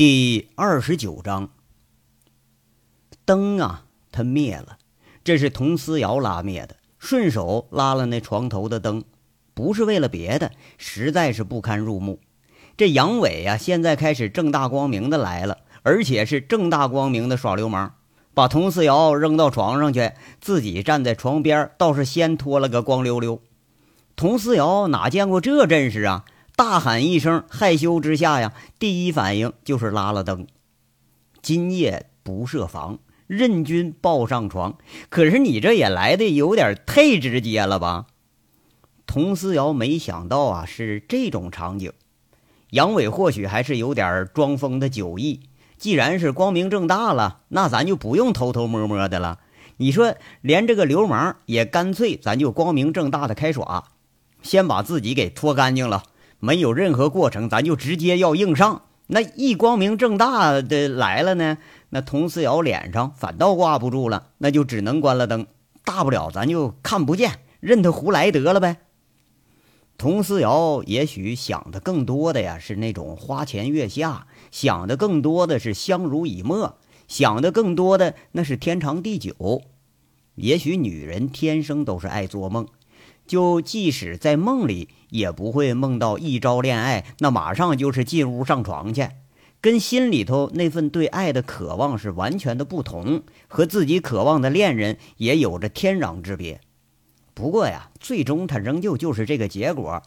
第二十九章，灯啊，它灭了，这是佟思瑶拉灭的，顺手拉了那床头的灯，不是为了别的，实在是不堪入目。这杨伟呀，现在开始正大光明的来了，而且是正大光明的耍流氓，把佟思瑶扔到床上去，自己站在床边，倒是先脱了个光溜溜。佟思瑶哪见过这阵势啊？大喊一声，害羞之下呀，第一反应就是拉了灯。今夜不设防，任君抱上床。可是你这也来的有点太直接了吧？佟思瑶没想到啊，是这种场景。杨伟或许还是有点装疯的酒意。既然是光明正大了，那咱就不用偷偷摸摸的了。你说，连这个流氓也干脆，咱就光明正大的开耍，先把自己给脱干净了。没有任何过程，咱就直接要硬上。那一光明正大的来了呢，那佟思瑶脸上反倒挂不住了，那就只能关了灯。大不了咱就看不见，任他胡来得了呗。佟思瑶也许想的更多的呀是那种花前月下，想的更多的是相濡以沫，想的更多的那是天长地久。也许女人天生都是爱做梦。就即使在梦里，也不会梦到一朝恋爱，那马上就是进屋上床去，跟心里头那份对爱的渴望是完全的不同，和自己渴望的恋人也有着天壤之别。不过呀，最终他仍旧就是这个结果，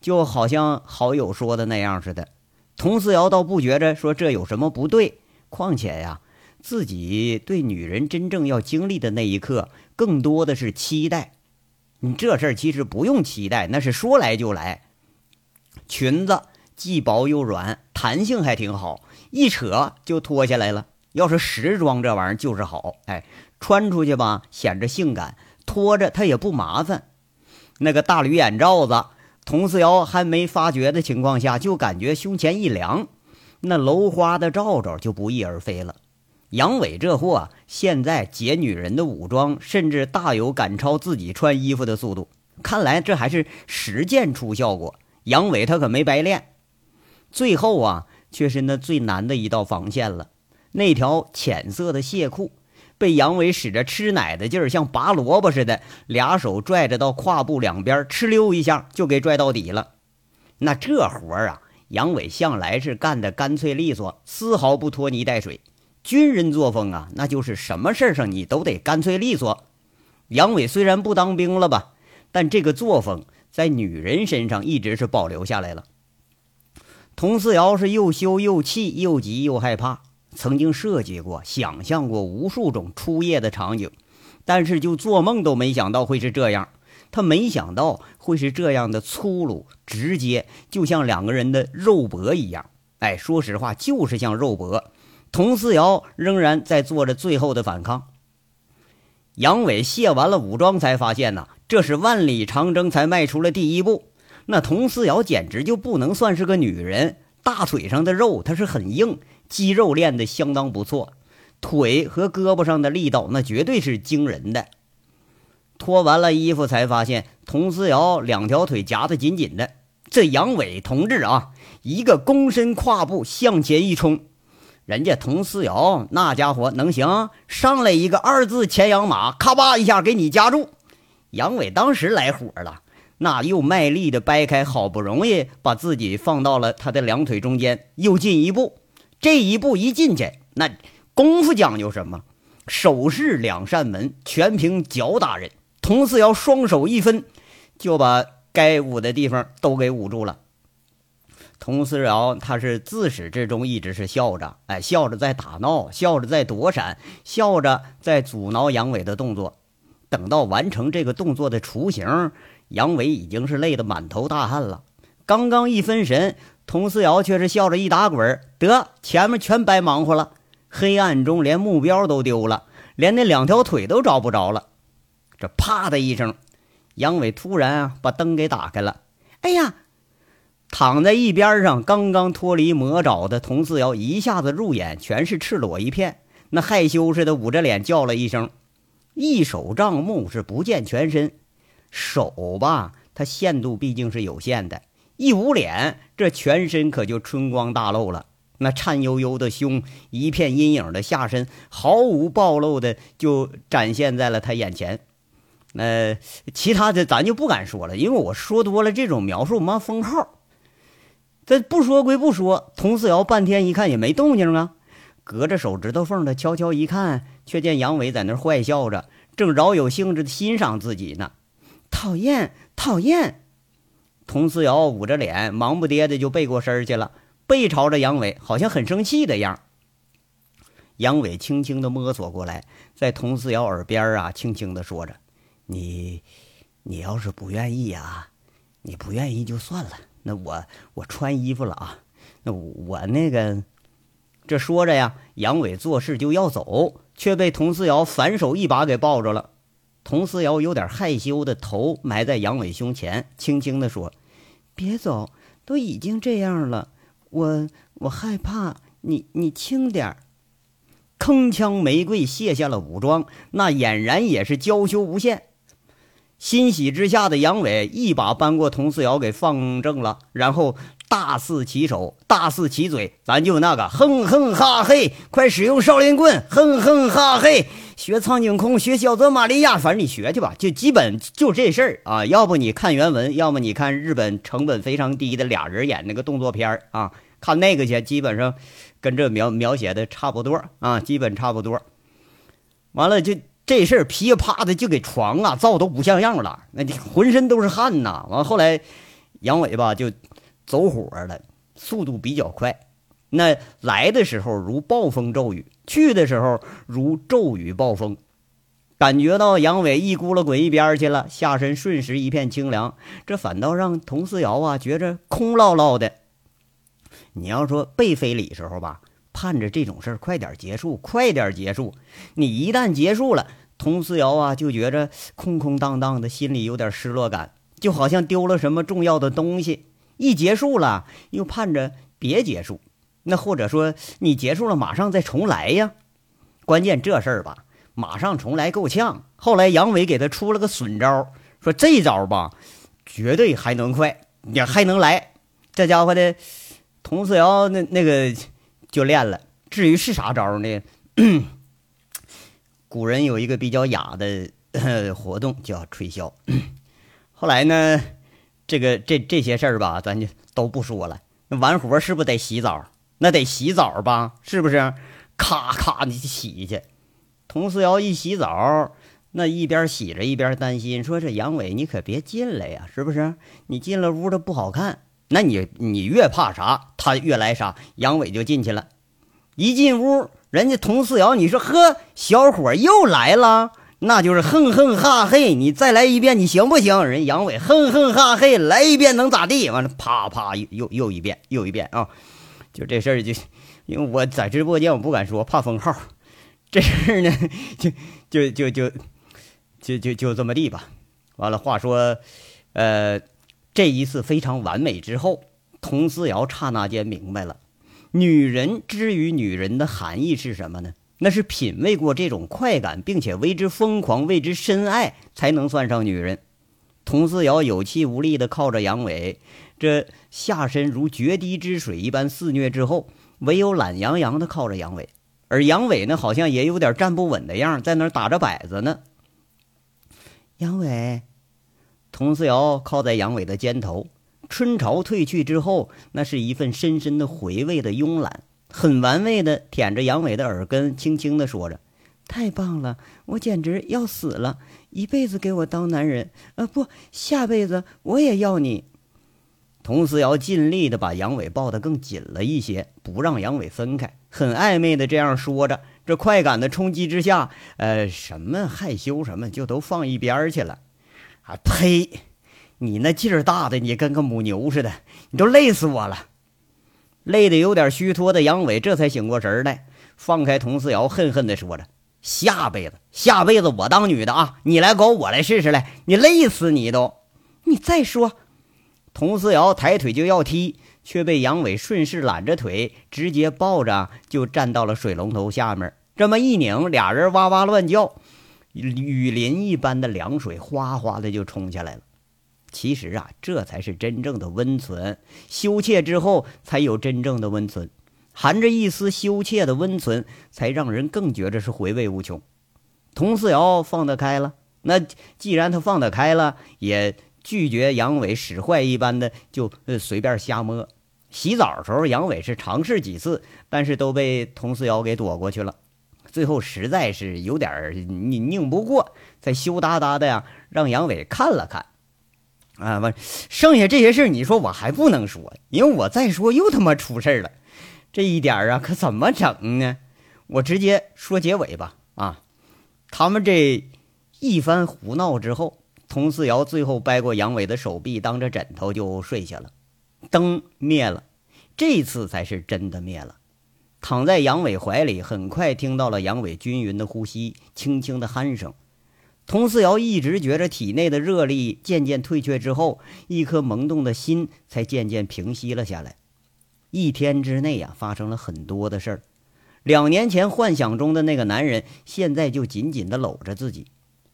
就好像好友说的那样似的。佟思瑶倒不觉着说这有什么不对，况且呀，自己对女人真正要经历的那一刻，更多的是期待。你这事儿其实不用期待，那是说来就来。裙子既薄又软，弹性还挺好，一扯就脱下来了。要是时装这玩意儿就是好，哎，穿出去吧显着性感，脱着它也不麻烦。那个大驴眼罩子，佟四瑶还没发觉的情况下，就感觉胸前一凉，那镂花的罩罩就不翼而飞了。杨伟这货现在解女人的武装，甚至大有赶超自己穿衣服的速度。看来这还是实践出效果。杨伟他可没白练。最后啊，却是那最难的一道防线了。那条浅色的蟹裤，被杨伟使着吃奶的劲儿，像拔萝卜似的，俩手拽着到胯部两边，哧溜一下就给拽到底了。那这活儿啊，杨伟向来是干的干脆利索，丝毫不拖泥带水。军人作风啊，那就是什么事儿上你都得干脆利索。杨伟虽然不当兵了吧，但这个作风在女人身上一直是保留下来了。佟思瑶是又羞又气又急又害怕，曾经设计过、想象过无数种初夜的场景，但是就做梦都没想到会是这样。他没想到会是这样的粗鲁直接，就像两个人的肉搏一样。哎，说实话，就是像肉搏。佟思瑶仍然在做着最后的反抗。杨伟卸完了武装，才发现呐，这是万里长征才迈出了第一步。那佟思瑶简直就不能算是个女人，大腿上的肉她是很硬，肌肉练得相当不错，腿和胳膊上的力道那绝对是惊人的。脱完了衣服，才发现佟思瑶两条腿夹得紧紧的。这杨伟同志啊，一个躬身跨步向前一冲。人家佟思瑶那家伙能行，上来一个二字前仰马，咔吧一下给你夹住。杨伟当时来火了，那又卖力的掰开，好不容易把自己放到了他的两腿中间，又进一步。这一步一进去，那功夫讲究什么？手势两扇门，全凭脚打人。佟思瑶双手一分，就把该捂的地方都给捂住了。佟思瑶，他是自始至终一直是笑着，哎，笑着在打闹，笑着在躲闪，笑着在阻挠杨伟的动作。等到完成这个动作的雏形，杨伟已经是累得满头大汗了。刚刚一分神，佟思瑶却是笑着一打滚，得前面全白忙活了。黑暗中连目标都丢了，连那两条腿都找不着了。这啪的一声，杨伟突然啊把灯给打开了。哎呀！躺在一边上，刚刚脱离魔爪的佟四瑶一下子入眼全是赤裸一片，那害羞似的捂着脸叫了一声：“一手障目是不见全身，手吧，它限度毕竟是有限的。一捂脸，这全身可就春光大露了。那颤悠悠的胸，一片阴影的下身，毫无暴露的就展现在了他眼前。呃，其他的咱就不敢说了，因为我说多了这种描述，妈封号。这不说归不说，佟四瑶半天一看也没动静啊，隔着手指头缝的悄悄一看，却见杨伟在那坏笑着，正饶有兴致的欣赏自己呢。讨厌，讨厌！佟四瑶捂着脸，忙不迭的就背过身去了，背朝着杨伟，好像很生气的样。杨伟轻轻的摸索过来，在佟四瑶耳边啊，轻轻的说着：“你，你要是不愿意啊，你不愿意就算了。”那我我穿衣服了啊，那我那个，这说着呀，杨伟做事就要走，却被佟思瑶反手一把给抱着了。佟思瑶有点害羞的头埋在杨伟胸前，轻轻的说：“别走，都已经这样了，我我害怕你，你轻点儿。”铿锵玫瑰卸下了武装，那俨然也是娇羞无限。欣喜之下的杨伟一把扳过佟四瑶，给放正了，然后大肆起手，大肆起嘴，咱就那个哼哼哈嘿，快使用少林棍，哼哼哈嘿，学苍井空，学小泽玛利亚，反正你学去吧，就基本就这事儿啊。要不你看原文，要么你看日本成本非常低的俩人演那个动作片啊，看那个去，基本上跟这描描写的差不多啊，基本差不多。完了就。这事儿噼啪的就给床啊造都不像样了，那浑身都是汗呐。完后来，杨伟吧就走火了，速度比较快。那来的时候如暴风骤雨，去的时候如骤雨暴风。感觉到杨伟一咕噜滚一边去了，下身瞬时一片清凉，这反倒让佟思瑶啊觉着空落落的。你要说被非礼时候吧。盼着这种事儿快点结束，快点结束。你一旦结束了，佟思瑶啊就觉着空空荡荡的，心里有点失落感，就好像丢了什么重要的东西。一结束了，又盼着别结束。那或者说你结束了，马上再重来呀。关键这事儿吧，马上重来够呛。后来杨伟给他出了个损招，说这招吧，绝对还能快，也还能来。这家伙的佟思瑶那那个。就练了。至于是啥招呢？古人有一个比较雅的活动叫吹箫。后来呢，这个这这些事儿吧，咱就都不说了。那完活是不是得洗澡？那得洗澡吧？是不是？咔咔的洗去。佟思瑶一洗澡，那一边洗着一边担心，说：“这杨伟，你可别进来呀，是不是？你进了屋，他不好看。”那你你越怕啥，他越来啥。杨伟就进去了，一进屋，人家佟四瑶，你说呵，小伙又来了，那就是哼哼哈嘿，你再来一遍，你行不行？人杨伟哼哼哈嘿，来一遍能咋地？完了，啪啪又又又一遍，又一遍啊！就这事儿，就因为我在直播间，我不敢说，怕封号。这事儿呢，就就就就就就就这么地吧。完了，话说，呃。这一次非常完美之后，佟思瑶刹那间明白了，女人之于女人的含义是什么呢？那是品味过这种快感，并且为之疯狂、为之深爱，才能算上女人。佟思瑶有气无力地靠着杨伟，这下身如决堤之水一般肆虐之后，唯有懒洋洋地靠着杨伟，而杨伟呢，好像也有点站不稳的样，在那打着摆子呢。杨伟。佟思瑶靠在杨伟的肩头，春潮退去之后，那是一份深深的回味的慵懒，很玩味的舔着杨伟的耳根，轻轻的说着：“太棒了，我简直要死了！一辈子给我当男人，呃，不，下辈子我也要你。”佟思瑶尽力的把杨伟抱得更紧了一些，不让杨伟分开，很暧昧的这样说着。这快感的冲击之下，呃，什么害羞什么就都放一边去了。啊呸！你那劲儿大的，你跟个母牛似的，你都累死我了。累得有点虚脱的杨伟这才醒过神来，放开佟思瑶，恨恨地说着：“下辈子，下辈子我当女的啊！你来搞，我来试试来，你累死你都！你再说。”佟思瑶抬腿就要踢，却被杨伟顺势揽着腿，直接抱着就站到了水龙头下面。这么一拧，俩人哇哇乱叫。雨淋一般的凉水哗哗的就冲下来了。其实啊，这才是真正的温存。羞怯之后，才有真正的温存。含着一丝羞怯的温存，才让人更觉着是回味无穷。佟四瑶放得开了，那既然他放得开了，也拒绝杨伟使坏一般的就随便瞎摸。洗澡的时候，杨伟是尝试几次，但是都被佟四瑶给躲过去了。最后实在是有点拧拧不过，才羞答答的呀，让杨伟看了看。啊，完，剩下这些事儿你说我还不能说，因为我再说又他妈出事了。这一点啊，可怎么整呢？我直接说结尾吧。啊，他们这一番胡闹之后，佟思瑶最后掰过杨伟的手臂，当着枕头就睡下了。灯灭了，这次才是真的灭了。躺在杨伟怀里，很快听到了杨伟均匀的呼吸，轻轻的鼾声。佟思瑶一直觉着体内的热力渐渐退却之后，一颗萌动的心才渐渐平息了下来。一天之内呀，发生了很多的事儿。两年前幻想中的那个男人，现在就紧紧的搂着自己。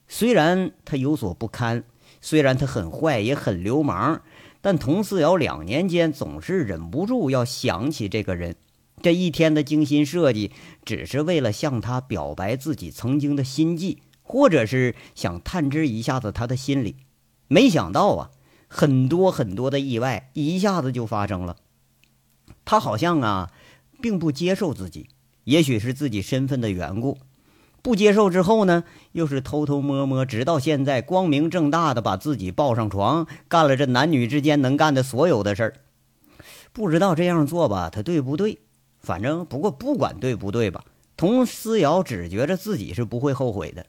虽然他有所不堪，虽然他很坏也很流氓。但佟思瑶两年间总是忍不住要想起这个人，这一天的精心设计，只是为了向他表白自己曾经的心迹，或者是想探知一下子他的心理。没想到啊，很多很多的意外一下子就发生了。他好像啊，并不接受自己，也许是自己身份的缘故。不接受之后呢，又是偷偷摸摸，直到现在光明正大的把自己抱上床，干了这男女之间能干的所有的事儿。不知道这样做吧，他对不对？反正不过不管对不对吧，佟思瑶只觉着自己是不会后悔的。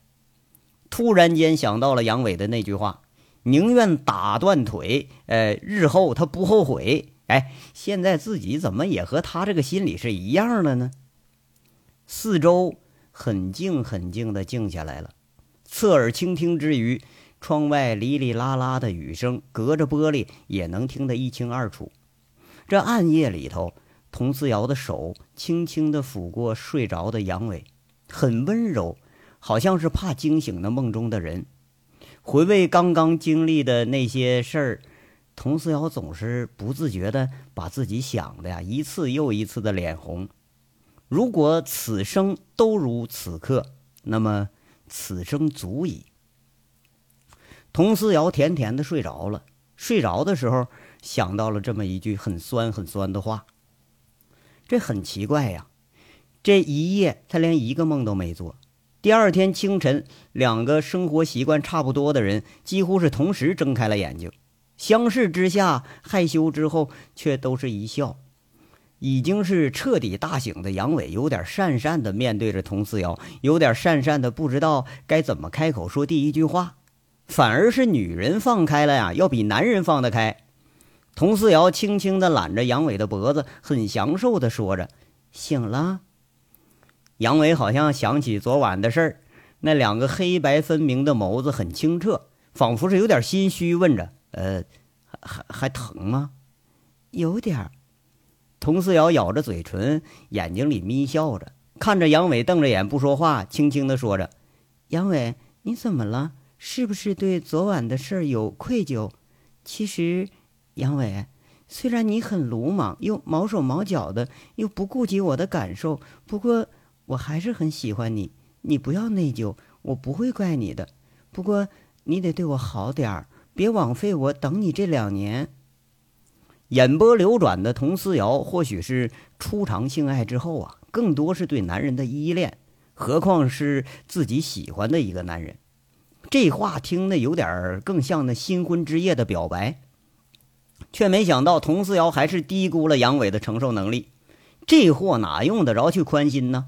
突然间想到了杨伟的那句话：“宁愿打断腿，呃，日后他不后悔。”哎，现在自己怎么也和他这个心理是一样的呢？四周。很静很静的静下来了，侧耳倾听之余，窗外哩哩啦啦的雨声，隔着玻璃也能听得一清二楚。这暗夜里头，佟思瑶的手轻轻地抚过睡着的杨伟，很温柔，好像是怕惊醒那梦中的人。回味刚刚经历的那些事儿，佟思瑶总是不自觉地把自己想的呀一次又一次的脸红。如果此生都如此刻，那么此生足矣。佟思瑶甜甜的睡着了，睡着的时候想到了这么一句很酸很酸的话。这很奇怪呀，这一夜他连一个梦都没做。第二天清晨，两个生活习惯差不多的人几乎是同时睁开了眼睛，相视之下，害羞之后却都是一笑。已经是彻底大醒的杨伟，有点讪讪的面对着佟思瑶，有点讪讪的不知道该怎么开口说第一句话，反而是女人放开了呀，要比男人放得开。佟思瑶轻轻的揽着杨伟的脖子，很享受的说着：“醒了。”杨伟好像想起昨晚的事儿，那两个黑白分明的眸子很清澈，仿佛是有点心虚，问着：“呃，还还疼吗？”“有点儿。”佟思瑶咬着嘴唇，眼睛里眯笑着，看着杨伟，瞪着眼不说话，轻轻地说着：“杨伟，你怎么了？是不是对昨晚的事儿有愧疚？其实，杨伟，虽然你很鲁莽，又毛手毛脚的，又不顾及我的感受，不过我还是很喜欢你。你不要内疚，我不会怪你的。不过你得对我好点儿，别枉费我等你这两年。”眼波流转的佟思瑶，或许是初尝性爱之后啊，更多是对男人的依恋，何况是自己喜欢的一个男人。这话听的有点更像那新婚之夜的表白，却没想到佟思瑶还是低估了杨伟的承受能力。这货哪用得着去宽心呢？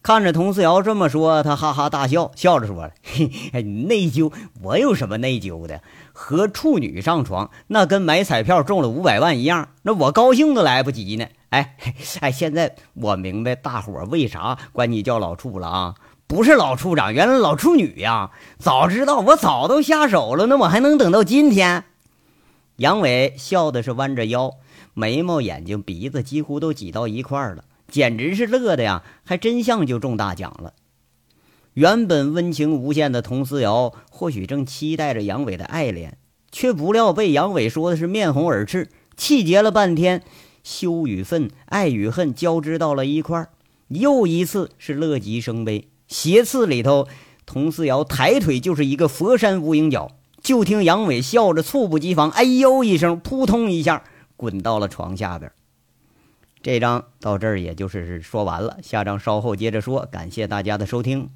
看着佟思瑶这么说，他哈哈大笑，笑着说：“嘿，内疚？我有什么内疚的？和处女上床，那跟买彩票中了五百万一样，那我高兴都来不及呢。哎，哎，现在我明白大伙为啥管你叫老处了啊？不是老处长，原来老处女呀！早知道我早都下手了，那我还能等到今天？”杨伟笑的是弯着腰，眉毛、眼睛、鼻子几乎都挤到一块儿了。简直是乐的呀，还真像就中大奖了。原本温情无限的佟思瑶，或许正期待着杨伟的爱恋，却不料被杨伟说的是面红耳赤，气结了半天，羞与愤、爱与恨交织到了一块儿。又一次是乐极生悲，斜刺里头，佟思瑶抬腿就是一个佛山无影脚。就听杨伟笑着猝不及防，哎呦一声，扑通一下滚到了床下边。这章到这儿也就是说完了，下章稍后接着说。感谢大家的收听。